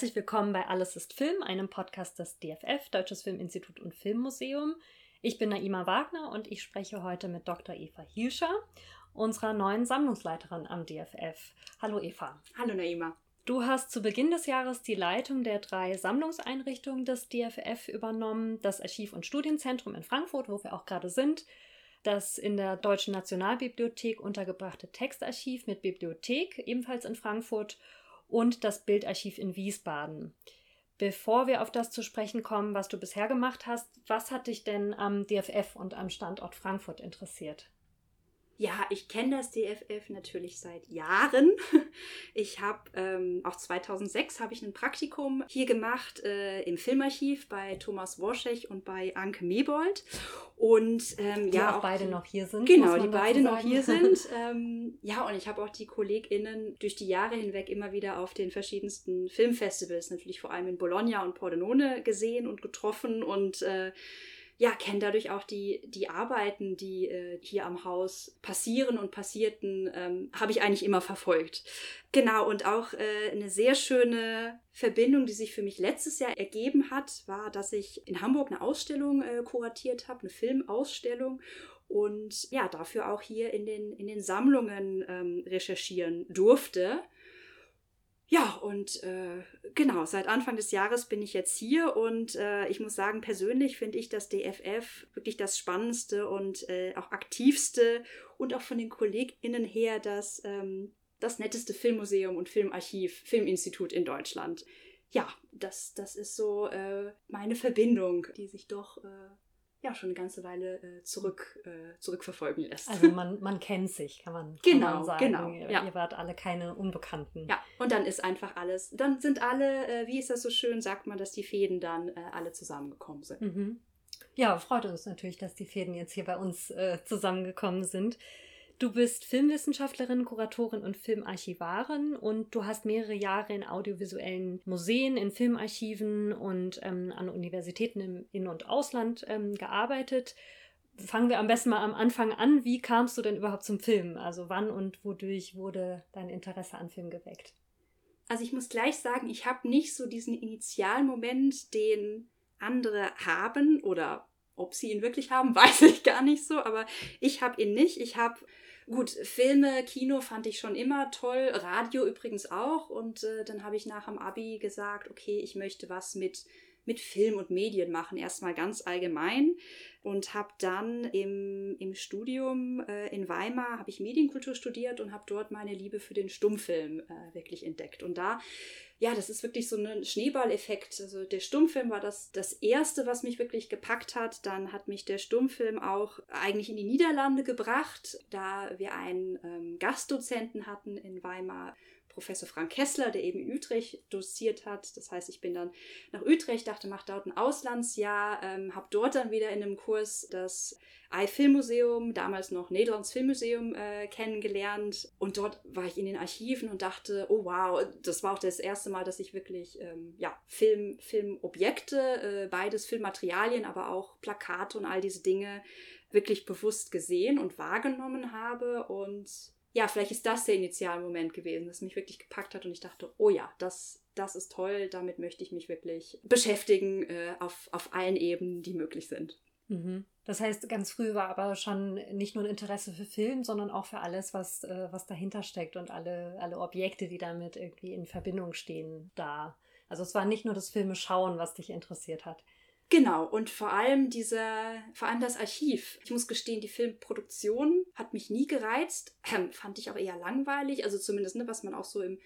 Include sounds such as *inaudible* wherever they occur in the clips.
Herzlich willkommen bei Alles ist Film, einem Podcast des DFF, Deutsches Filminstitut und Filmmuseum. Ich bin Naima Wagner und ich spreche heute mit Dr. Eva Hielscher, unserer neuen Sammlungsleiterin am DFF. Hallo Eva. Hallo Naima. Du hast zu Beginn des Jahres die Leitung der drei Sammlungseinrichtungen des DFF übernommen, das Archiv- und Studienzentrum in Frankfurt, wo wir auch gerade sind, das in der Deutschen Nationalbibliothek untergebrachte Textarchiv mit Bibliothek, ebenfalls in Frankfurt, und das Bildarchiv in Wiesbaden. Bevor wir auf das zu sprechen kommen, was du bisher gemacht hast, was hat dich denn am DFF und am Standort Frankfurt interessiert? Ja, ich kenne das DFF natürlich seit Jahren. *laughs* Ich habe ähm, auch 2006 habe ich ein Praktikum hier gemacht äh, im Filmarchiv bei Thomas Worschech und bei Anke Mebold. Und ähm, die ja, auch, auch beide die, noch hier sind. Genau, die beide noch hier sind. *laughs* Ähm, ja, und ich habe auch die KollegInnen durch die Jahre hinweg immer wieder auf den verschiedensten Filmfestivals, natürlich vor allem in Bologna und Pordenone gesehen und getroffen und äh, ja, kenne dadurch auch die, die Arbeiten, die äh, hier am Haus passieren und passierten, ähm, habe ich eigentlich immer verfolgt. Genau, und auch äh, eine sehr schöne Verbindung, die sich für mich letztes Jahr ergeben hat, war, dass ich in Hamburg eine Ausstellung äh, kuratiert habe, eine Filmausstellung und ja, dafür auch hier in den, in den Sammlungen ähm, recherchieren durfte. Ja, und äh, genau, seit Anfang des Jahres bin ich jetzt hier und äh, ich muss sagen, persönlich finde ich das DFF wirklich das spannendste und äh, auch aktivste und auch von den KollegInnen her das, ähm, das netteste Filmmuseum und Filmarchiv, Filminstitut in Deutschland. Ja, das, das ist so äh, meine Verbindung, die sich doch äh, ja schon eine ganze Weile äh, zurück, äh, zurückverfolgen lässt. Also man, man kennt sich, kann man, genau, kann man sagen. Genau, ihr, ja. ihr wart alle keine Unbekannten. Ja, und dann ist einfach alles, dann sind alle, äh, wie ist das so schön, sagt man, dass die Fäden dann äh, alle zusammengekommen sind. Mhm. Ja, freut uns natürlich, dass die Fäden jetzt hier bei uns äh, zusammengekommen sind. Du bist Filmwissenschaftlerin, Kuratorin und Filmarchivarin und du hast mehrere Jahre in audiovisuellen Museen, in Filmarchiven und ähm, an Universitäten im In- und Ausland ähm, gearbeitet. Fangen wir am besten mal am Anfang an. Wie kamst du denn überhaupt zum Film? Also wann und wodurch wurde dein Interesse an Film geweckt? Also ich muss gleich sagen, ich habe nicht so diesen Initialmoment, den andere haben oder ob sie ihn wirklich haben, *laughs* weiß ich gar nicht so, aber ich habe ihn nicht. Ich habe Gut, Filme, Kino fand ich schon immer toll, Radio übrigens auch. Und äh, dann habe ich nach dem Abi gesagt, okay, ich möchte was mit, mit Film und Medien machen, erstmal ganz allgemein. Und habe dann im, im Studium äh, in Weimar, habe ich Medienkultur studiert und habe dort meine Liebe für den Stummfilm äh, wirklich entdeckt. Und da ja, das ist wirklich so ein Schneeballeffekt. Also der Stummfilm war das, das erste, was mich wirklich gepackt hat. Dann hat mich der Stummfilm auch eigentlich in die Niederlande gebracht, da wir einen ähm, Gastdozenten hatten in Weimar, Professor Frank Kessler, der eben in Utrecht doziert hat. Das heißt, ich bin dann nach Utrecht, dachte, mach dort ein Auslandsjahr, ähm, habe dort dann wieder in einem Kurs das Ei-Filmmuseum, damals noch Nederlands Filmmuseum, äh, kennengelernt. Und dort war ich in den Archiven und dachte, oh wow, das war auch das erste Mal, dass ich wirklich ähm, ja, Film, Filmobjekte, äh, beides Filmmaterialien, aber auch Plakate und all diese Dinge wirklich bewusst gesehen und wahrgenommen habe. Und ja, vielleicht ist das der Initialmoment gewesen, das mich wirklich gepackt hat und ich dachte, oh ja, das, das ist toll, damit möchte ich mich wirklich beschäftigen äh, auf, auf allen Ebenen, die möglich sind. Mhm. Das heißt, ganz früh war aber schon nicht nur ein Interesse für Film, sondern auch für alles, was, äh, was dahinter steckt und alle, alle Objekte, die damit irgendwie in Verbindung stehen, da. Also es war nicht nur das Filme schauen, was dich interessiert hat. Genau, und vor allem dieser, vor allem das Archiv. Ich muss gestehen, die Filmproduktion hat mich nie gereizt. Ähm, fand ich auch eher langweilig. Also zumindest, ne, was man auch so im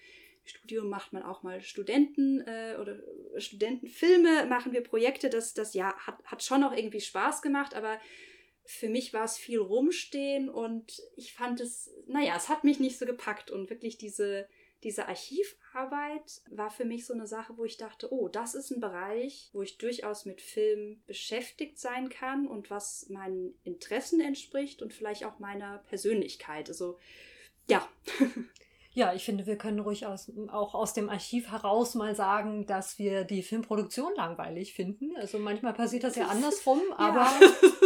Studium macht man auch mal Studenten äh, oder Studentenfilme, machen wir Projekte. Das, das ja, hat, hat schon auch irgendwie Spaß gemacht, aber für mich war es viel rumstehen und ich fand es, naja, es hat mich nicht so gepackt und wirklich diese, diese Archivarbeit war für mich so eine Sache, wo ich dachte, oh, das ist ein Bereich, wo ich durchaus mit Film beschäftigt sein kann und was meinen Interessen entspricht und vielleicht auch meiner Persönlichkeit. Also ja. *laughs* Ja, ich finde, wir können ruhig aus, auch aus dem Archiv heraus mal sagen, dass wir die Filmproduktion langweilig finden. Also manchmal passiert das ja andersrum, *laughs* aber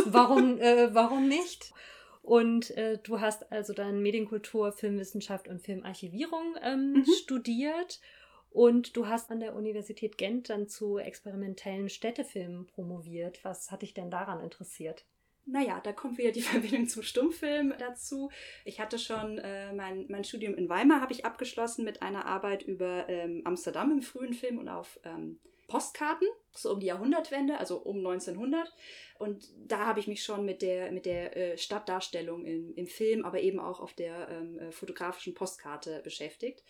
warum, äh, warum nicht? Und äh, du hast also dann Medienkultur, Filmwissenschaft und Filmarchivierung ähm, mhm. studiert. Und du hast an der Universität Gent dann zu experimentellen Städtefilmen promoviert. Was hat dich denn daran interessiert? Naja, da kommt wieder die *laughs* Verbindung zum Stummfilm dazu. Ich hatte schon äh, mein, mein Studium in Weimar habe ich abgeschlossen mit einer Arbeit über ähm, Amsterdam im frühen Film und auf ähm, Postkarten, so um die Jahrhundertwende, also um 1900. Und da habe ich mich schon mit der, mit der äh, Stadtdarstellung im, im Film, aber eben auch auf der ähm, äh, fotografischen Postkarte beschäftigt.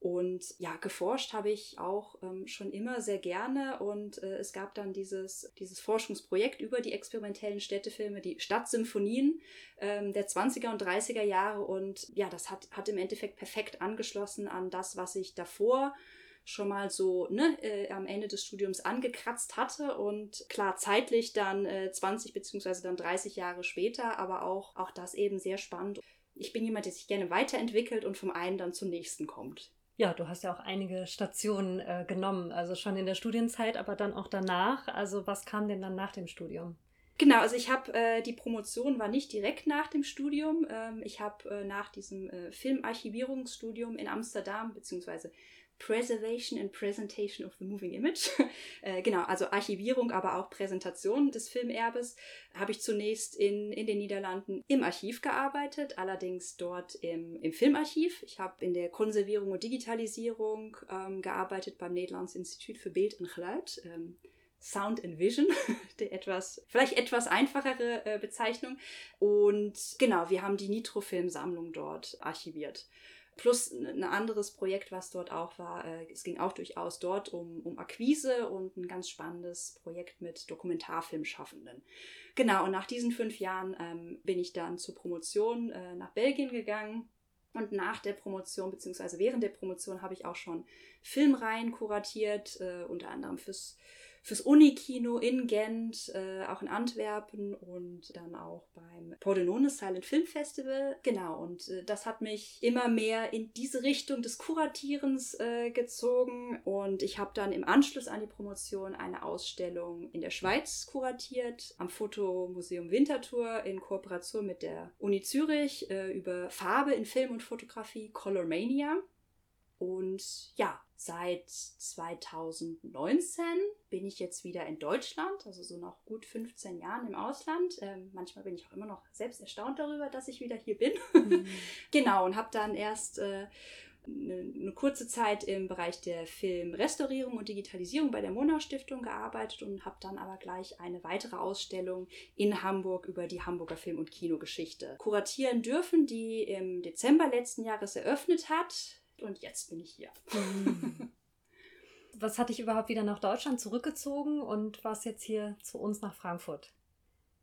Und ja, geforscht habe ich auch ähm, schon immer sehr gerne und äh, es gab dann dieses, dieses Forschungsprojekt über die experimentellen Städtefilme, die Stadtsymphonien ähm, der 20er und 30er Jahre und ja, das hat, hat im Endeffekt perfekt angeschlossen an das, was ich davor schon mal so ne, äh, am Ende des Studiums angekratzt hatte und klar zeitlich dann äh, 20 beziehungsweise dann 30 Jahre später, aber auch, auch das eben sehr spannend. Ich bin jemand, der sich gerne weiterentwickelt und vom einen dann zum nächsten kommt. Ja, du hast ja auch einige Stationen äh, genommen, also schon in der Studienzeit, aber dann auch danach. Also was kam denn dann nach dem Studium? Genau, also ich habe äh, die Promotion war nicht direkt nach dem Studium. Ähm, ich habe äh, nach diesem äh, Filmarchivierungsstudium in Amsterdam beziehungsweise Preservation and Presentation of the Moving Image. *laughs* äh, genau, also Archivierung, aber auch Präsentation des Filmerbes habe ich zunächst in, in den Niederlanden im Archiv gearbeitet, allerdings dort im, im Filmarchiv. Ich habe in der Konservierung und Digitalisierung ähm, gearbeitet beim Nederlands Institut für Bild und Geluid. Ähm, Sound and Vision, *laughs* der etwas, vielleicht etwas einfachere äh, Bezeichnung. Und genau, wir haben die Nitrofilm-Sammlung dort archiviert. Plus ein anderes Projekt, was dort auch war. Äh, es ging auch durchaus dort um, um Akquise und ein ganz spannendes Projekt mit Dokumentarfilmschaffenden. Genau, und nach diesen fünf Jahren ähm, bin ich dann zur Promotion äh, nach Belgien gegangen. Und nach der Promotion, beziehungsweise während der Promotion, habe ich auch schon Filmreihen kuratiert, äh, unter anderem fürs fürs Unikino in Gent, äh, auch in Antwerpen und dann auch beim Pordenone Silent Film Festival. Genau, und äh, das hat mich immer mehr in diese Richtung des Kuratierens äh, gezogen. Und ich habe dann im Anschluss an die Promotion eine Ausstellung in der Schweiz kuratiert, am Fotomuseum Winterthur in Kooperation mit der Uni Zürich äh, über Farbe in Film und Fotografie, Colormania. Und ja, seit 2019 bin ich jetzt wieder in Deutschland, also so nach gut 15 Jahren im Ausland. Ähm, manchmal bin ich auch immer noch selbst erstaunt darüber, dass ich wieder hier bin. Mhm. *laughs* genau, und habe dann erst äh, eine, eine, kurze Zeit im Bereich der Filmrestaurierung und Digitalisierung bei der Monau Stiftung gearbeitet und habe dann aber gleich eine weitere Ausstellung in Hamburg über die Hamburger Film- und Kinogeschichte kuratieren dürfen, die im Dezember letzten Jahres eröffnet hat und jetzt bin ich hier. *laughs* Was hat dich überhaupt wieder nach Deutschland zurückgezogen und was jetzt hier zu uns nach Frankfurt?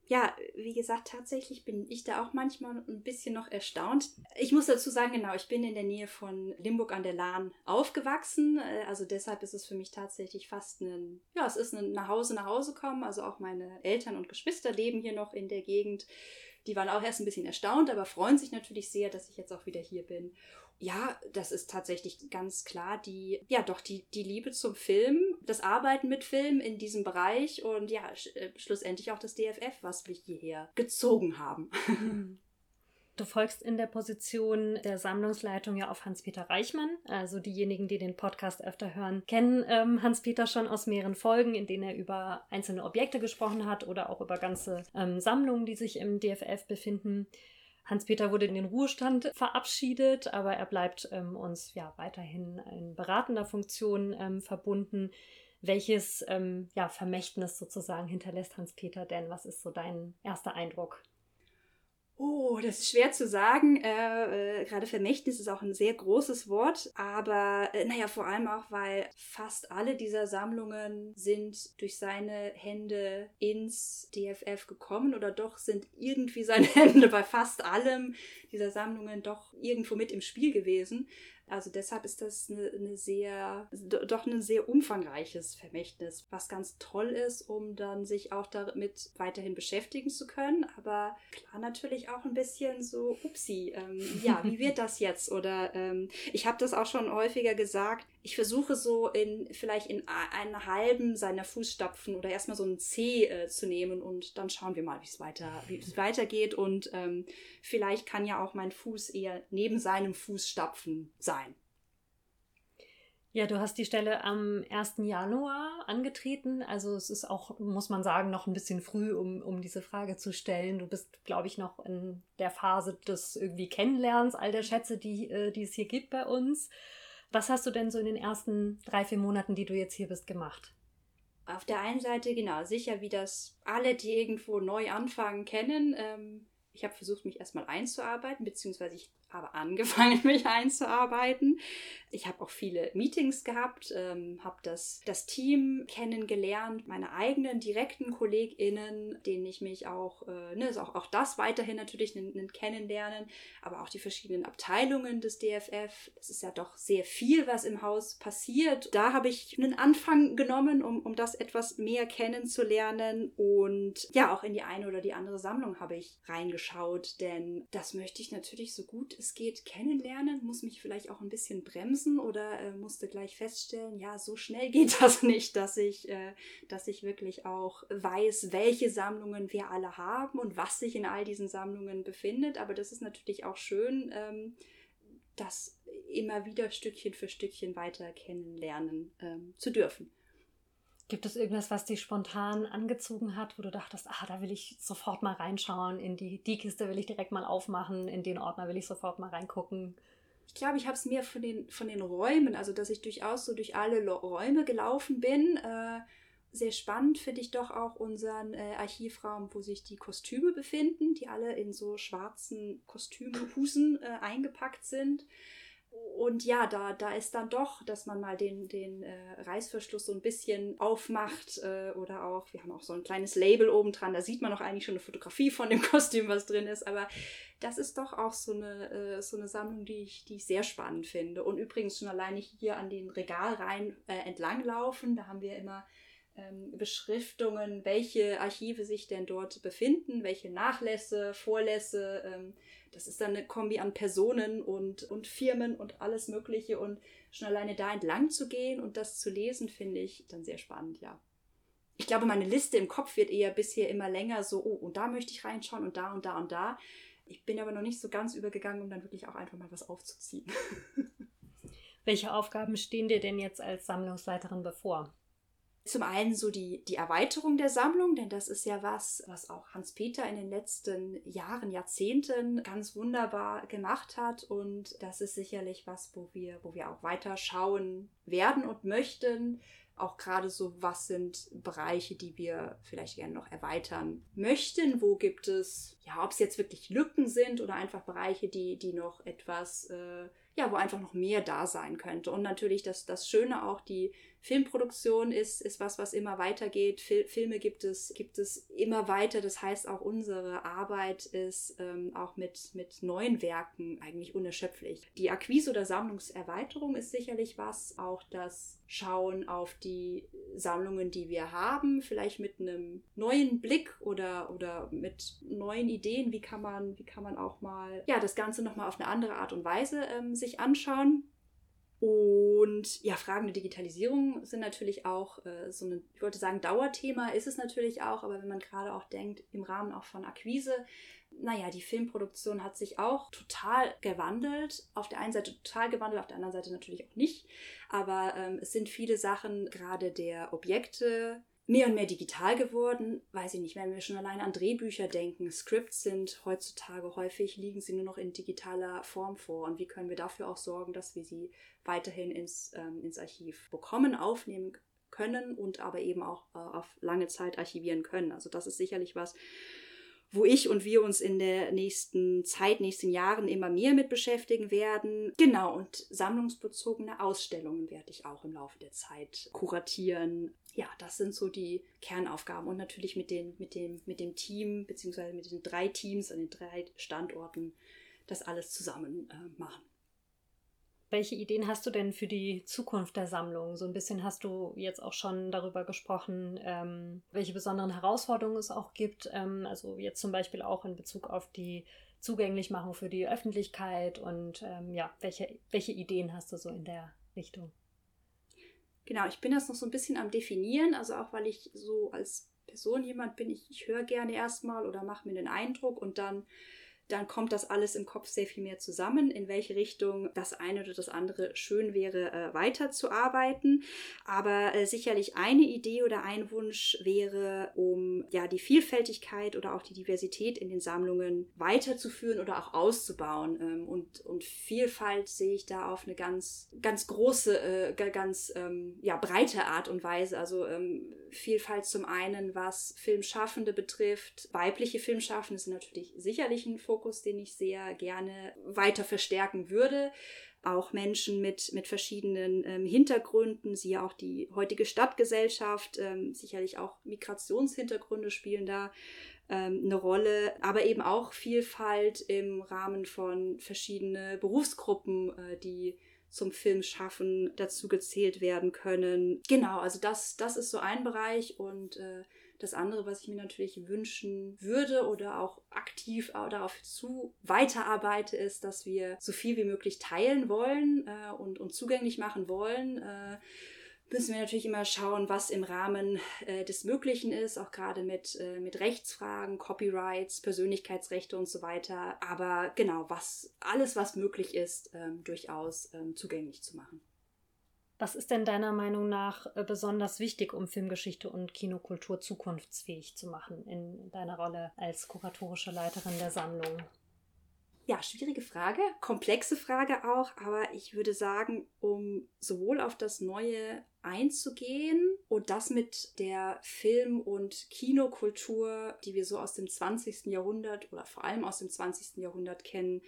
ja, wie gesagt, tatsächlich bin ich da auch manchmal ein bisschen noch erstaunt. Ich muss dazu sagen, genau, ich bin in der Nähe von Limburg an der Lahn aufgewachsen. Äh, also deshalb ist es für mich tatsächlich fast ein, ja, es ist ein nach Hause, nach Hause kommen. Also auch meine Eltern und Geschwister leben hier noch in der Gegend. Die waren auch erst ein bisschen erstaunt, aber freuen sich natürlich sehr, dass ich jetzt auch wieder hier bin. Ja, das ist tatsächlich ganz klar die, ja doch, die, die Liebe zum Film, das Arbeiten mit Film in diesem Bereich und ja, sch äh, schlussendlich auch das DFF, was mich hierher gezogen haben. Du folgst in der Position der Sammlungsleitung ja auf Hans-Peter Reichmann. Also diejenigen, die den Podcast öfter hören, kennen ähm, Hans-Peter schon aus mehreren Folgen, in denen er über einzelne Objekte gesprochen hat oder auch über ganze ähm, Sammlungen, die sich im DFF befinden. Hans-Peter wurde in den Ruhestand verabschiedet, aber er bleibt ähm, uns ja weiterhin in beratender Funktion ähm, verbunden. Welches ähm, ja, Vermächtnis sozusagen hinterlässt Hans-Peter denn? Was ist so dein erster Eindruck? Oh, das ist schwer zu sagen. Äh, äh, gerade Vermächtnis ist auch ein sehr großes Wort, aber äh, naja, vor allem auch, weil fast alle dieser Sammlungen sind durch seine Hände ins DFF gekommen oder doch sind irgendwie seine *laughs* Hände bei fast allem dieser Sammlungen doch irgendwo mit im Spiel gewesen. Also deshalb ist das eine, eine sehr, doch ein sehr umfangreiches Vermächtnis, was ganz toll ist, um dann sich auch damit weiterhin beschäftigen zu können. Aber klar natürlich auch ein bisschen so, upsi, ähm, ja, wie *laughs* wird das jetzt? Oder ähm, ich habe das auch schon häufiger gesagt, ich versuche so in vielleicht in einen halben seiner Fußstapfen oder erstmal so einen C äh, zu nehmen und dann schauen wir mal, wie es weiter, weitergeht. Und ähm, vielleicht kann ja auch mein Fuß eher neben seinem Fußstapfen sein. Ja, du hast die Stelle am 1. Januar angetreten. Also es ist auch, muss man sagen, noch ein bisschen früh, um, um diese Frage zu stellen. Du bist, glaube ich, noch in der Phase des irgendwie Kennenlernens all der Schätze, die, äh, die es hier gibt bei uns. Was hast du denn so in den ersten drei, vier Monaten, die du jetzt hier bist, gemacht? Auf der einen Seite, genau, sicher, wie das alle, die irgendwo neu anfangen, kennen. Ähm, ich habe versucht, mich erstmal einzuarbeiten, beziehungsweise ich habe angefangen, *laughs* mich einzuarbeiten. Ich habe auch viele Meetings gehabt, ähm, habe das, das Team kennengelernt, meine eigenen direkten KollegInnen, denen ich mich auch, äh, ne, ist auch, auch das weiterhin natürlich Kennenlernen, aber auch die verschiedenen Abteilungen des DFF. Es ist ja doch sehr viel, was im Haus passiert. Da habe ich einen Anfang genommen, um, um das etwas mehr kennenzulernen und ja, auch in die eine oder die andere Sammlung habe ich reingeschaut, denn das möchte ich natürlich so gut es geht, kennenlernen, muss mich vielleicht auch ein bisschen bremsen oder äh, musste gleich feststellen, ja, so schnell *laughs* geht das nicht, dass ich, äh, dass ich wirklich auch weiß, welche Sammlungen wir alle haben und was sich in all diesen Sammlungen befindet. Aber das ist natürlich auch schön, ähm, das immer wieder Stückchen für Stückchen weiter kennenlernen ähm, zu dürfen. Gibt es irgendwas, was dich spontan angezogen hat, wo du dachtest, ah, da will ich sofort mal reinschauen, in die, die Kiste will ich direkt mal aufmachen, in den Ordner will ich sofort mal reingucken? Ich glaube, ich habe es mir von den, von den Räumen, also dass ich durchaus so durch alle Räume gelaufen bin. Äh, sehr spannend finde ich doch auch unseren äh, Archivraum, wo sich die Kostüme befinden, die alle in so schwarzen Kostümhusen äh, eingepackt sind und ja, da, da ist dann doch, dass man mal den, den äh, Reißverschluss so ein bisschen aufmacht äh, oder auch, wir haben auch so ein kleines Label oben dran, da sieht man auch eigentlich schon eine Fotografie von dem *laughs* Kostüm, was drin ist, aber das ist doch auch so eine, äh, so eine Sammlung, die ich, die ich sehr spannend finde. Und übrigens schon alleine hier an den Regalreihen äh, entlanglaufen, da haben wir immer ähm, Beschriftungen, welche Archive sich denn dort befinden, welche Nachlässe, Vorlässe. Ähm, das ist dann eine Kombi an Personen und, und Firmen und alles Mögliche. Und schon alleine da entlang zu gehen und das zu lesen, finde ich dann sehr spannend, ja. Ich glaube, meine Liste im Kopf wird eher bisher immer länger, so, oh, und da möchte ich reinschauen und da und da und da. Ich bin aber noch nicht so ganz übergegangen, um dann wirklich auch einfach mal was aufzuziehen. *laughs* Welche Aufgaben stehen dir denn jetzt als Sammlungsleiterin bevor? Zum einen so die, die Erweiterung der Sammlung, denn das ist ja was, was auch Hans-Peter in den letzten Jahren, Jahrzehnten ganz wunderbar gemacht hat. Und das ist sicherlich was, wo wir, wo wir auch weiter schauen werden und möchten. Auch gerade so, was sind Bereiche, die wir vielleicht gerne noch erweitern möchten? Wo gibt es, ja, ob es jetzt wirklich Lücken sind oder einfach Bereiche, die, die noch etwas, äh, ja, wo einfach noch mehr da sein könnte. Und natürlich das, das Schöne auch, die Filmproduktion ist, ist was, was immer weitergeht. Fil Filme gibt es, gibt es immer weiter. Das heißt, auch unsere Arbeit ist ähm, auch mit, mit neuen Werken eigentlich unerschöpflich. Die Akquise oder Sammlungserweiterung ist sicherlich was. Auch das Schauen auf die Sammlungen, die wir haben, vielleicht mit einem neuen Blick oder, oder mit neuen Ideen. Wie kann man, wie kann man auch mal ja, das Ganze nochmal auf eine andere Art und Weise ähm, sich anschauen? Und ja, Fragen der Digitalisierung sind natürlich auch äh, so ein, ich wollte sagen, Dauerthema ist es natürlich auch, aber wenn man gerade auch denkt, im Rahmen auch von Akquise, naja, die Filmproduktion hat sich auch total gewandelt. Auf der einen Seite total gewandelt, auf der anderen Seite natürlich auch nicht. Aber ähm, es sind viele Sachen, gerade der Objekte, mehr und mehr digital geworden. Weiß ich nicht, wenn wir schon allein an Drehbücher denken, Scripts sind heutzutage häufig, liegen sie nur noch in digitaler Form vor. Und wie können wir dafür auch sorgen, dass wir sie weiterhin ins, ähm, ins Archiv bekommen, aufnehmen können und aber eben auch äh, auf lange Zeit archivieren können. Also das ist sicherlich was, wo ich und wir uns in der nächsten Zeit, nächsten Jahren immer mehr mit beschäftigen werden. Genau, und sammlungsbezogene Ausstellungen werde ich auch im Laufe der Zeit kuratieren. Ja, das sind so die Kernaufgaben und natürlich mit, den, mit, dem, mit dem Team, beziehungsweise mit den drei Teams an den drei Standorten das alles zusammen äh, machen. Welche Ideen hast du denn für die Zukunft der Sammlung? So ein bisschen hast du jetzt auch schon darüber gesprochen, ähm, welche besonderen Herausforderungen es auch gibt. Ähm, also jetzt zum Beispiel auch in Bezug auf die Zugänglichmachung für die Öffentlichkeit und ähm, ja, welche, welche Ideen hast du so in der Richtung? Genau, ich bin das noch so ein bisschen am Definieren, also auch weil ich so als Person jemand bin, ich, ich höre gerne erstmal oder mache mir den Eindruck und dann dann kommt das alles im Kopf sehr viel mehr zusammen, in welche Richtung das eine oder das andere schön wäre, äh, weiterzuarbeiten. Aber äh, sicherlich eine Idee oder ein Wunsch wäre, um ja die Vielfältigkeit oder auch die Diversität in den Sammlungen weiterzuführen oder auch auszubauen. Ähm, und, und Vielfalt sehe ich da auf eine ganz, ganz große, äh, ganz ähm, ja, breite Art und Weise. Also ähm, Vielfalt zum einen, was Filmschaffende betrifft. Weibliche Filmschaffende sind natürlich sicherlich ein Fokus, den ich sehr gerne weiter verstärken würde. Auch Menschen mit, mit verschiedenen ähm, Hintergründen, siehe auch die heutige Stadtgesellschaft, ähm, sicherlich auch Migrationshintergründe spielen da ähm, eine Rolle, aber eben auch Vielfalt im Rahmen von verschiedenen Berufsgruppen, äh, die zum Filmschaffen dazu gezählt werden können. Genau, also das, das ist so ein Bereich und äh, das andere, was ich mir natürlich wünschen würde oder auch aktiv darauf zu weiterarbeite, ist, dass wir so viel wie möglich teilen wollen äh, und, und zugänglich machen wollen. Äh, müssen wir natürlich immer schauen, was im Rahmen äh, des Möglichen ist, auch gerade mit, äh, mit Rechtsfragen, Copyrights, Persönlichkeitsrechte und so weiter. Aber genau, was alles, was möglich ist, ähm, durchaus ähm, zugänglich zu machen. Was ist denn deiner Meinung nach äh, besonders wichtig, um Filmgeschichte und Kinokultur zukunftsfähig zu machen in deiner Rolle als kuratorische Leiterin der Sammlung? Ja, schwierige Frage, komplexe Frage auch, aber ich würde sagen, um sowohl auf das Neue einzugehen und das mit der Film- und Kinokultur, die wir so aus dem 20. Jahrhundert oder vor allem aus dem 20. Jahrhundert kennen,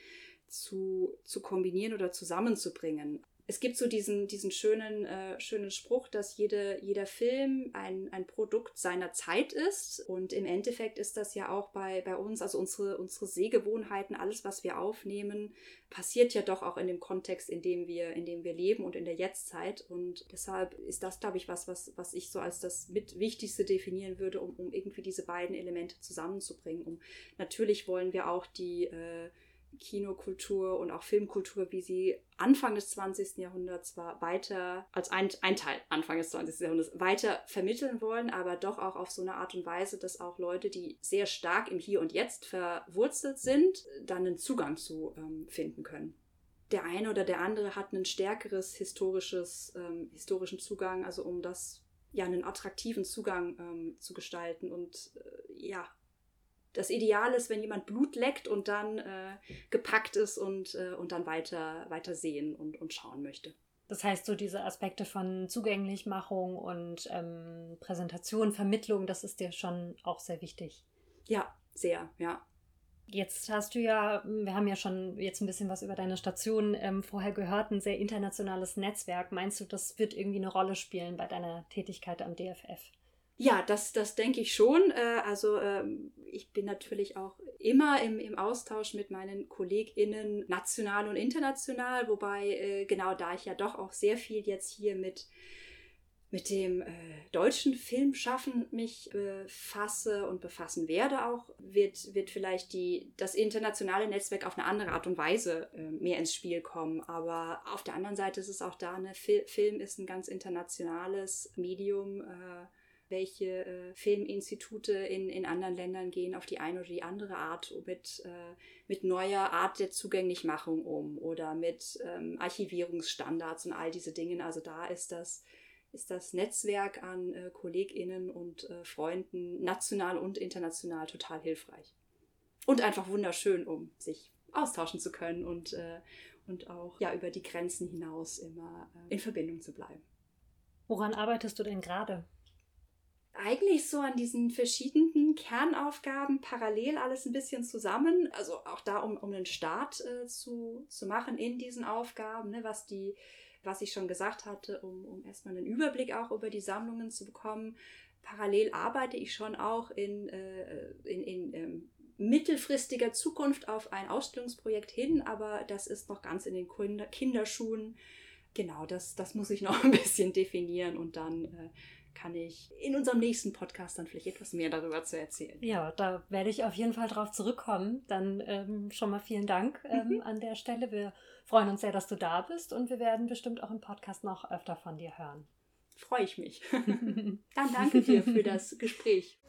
zu, zu kombinieren oder zusammenzubringen es gibt so diesen, diesen schönen, äh, schönen Spruch, dass jede, jeder Film ein, ein Produkt seiner Zeit ist. Und im Endeffekt ist das ja auch bei, bei uns, also unsere, unsere Sehgewohnheiten, alles, was wir aufnehmen, passiert ja doch auch in dem Kontext, in dem wir, in dem wir leben und in der Jetztzeit. Und deshalb ist das, glaube ich, was, was, was ich so als das mit Wichtigste definieren würde, um, um irgendwie diese beiden Elemente zusammenzubringen. Um natürlich wollen wir auch die äh, Kinokultur und auch Filmkultur, wie sie Anfang des 20. Jahrhunderts war, weiter, als ein, ein Teil Anfang des 20. Jahrhunderts, weiter vermitteln wollen, aber doch auch auf so eine Art und Weise, dass auch Leute, die sehr stark im Hier und Jetzt verwurzelt sind, dann einen Zugang zu ähm, finden können. Der eine oder der andere hat ein stärkeres historisches, ähm, historischen Zugang, also um das ja einen attraktiven Zugang ähm, zu gestalten und äh, ja das Ideal ist, wenn jemand Blut leckt und dann äh, gepackt ist und, äh, und dann weiter, weiter sehen und, und schauen möchte. Das heißt, so diese Aspekte von Zugänglichmachung und ähm, Präsentation, Vermittlung, das ist dir schon auch sehr wichtig. Ja, sehr, ja. Jetzt hast du ja, wir haben ja schon jetzt ein bisschen was über deine Station ähm, vorher gehört, ein sehr internationales Netzwerk. Meinst du, das wird irgendwie eine Rolle spielen bei deiner Tätigkeit am DFF? Ja, das, das denke ich schon. Äh, also ähm, ich bin natürlich auch immer im, im Austausch mit meinen KollegInnen national und international, wobei äh, genau da ich ja doch auch sehr viel jetzt hier mit mit dem äh, deutschen Filmschaffen mich befasse und befassen werde auch, wird, wird vielleicht die, das internationale Netzwerk auf eine andere Art und Weise äh, mehr ins Spiel kommen. Aber auf der anderen Seite ist es auch da, ne, Fil Film ist ein ganz internationales Medium. Äh, welche äh, Filminstitute in, in anderen Ländern gehen auf die eine oder die andere Art mit, äh, mit neuer Art der Zugänglichmachung um oder mit ähm, Archivierungsstandards und all diese Dinge. Also da ist das, ist das Netzwerk an äh, KollegInnen und äh, Freunden national und international total hilfreich. Und einfach wunderschön, um sich austauschen zu können und, äh, und auch ja, über die Grenzen hinaus immer äh, in Verbindung zu bleiben. Woran arbeitest du denn gerade? Eigentlich so an diesen verschiedenen Kernaufgaben parallel alles ein bisschen zusammen. Also auch da, um, um einen Start äh, zu, zu machen in diesen Aufgaben, ne, was die, was ich schon gesagt hatte, um, um erstmal einen Überblick auch über die Sammlungen zu bekommen. Parallel arbeite ich schon auch in, äh, in, in ähm, mittelfristiger Zukunft auf ein Ausstellungsprojekt hin, aber das ist noch ganz in den Kinderschuhen. Genau, das, das muss ich noch *laughs* ein bisschen definieren und dann äh, kann ich in unserem nächsten Podcast dann vielleicht etwas mehr darüber zu erzählen. Ja, da werde ich auf jeden Fall drauf zurückkommen. Dann ähm, schon mal vielen Dank ähm, mhm. an der Stelle. Wir freuen uns sehr, dass du da bist und wir werden bestimmt auch im Podcast noch öfter von dir hören. Freue ich mich. *laughs* dann danke dir für das Gespräch.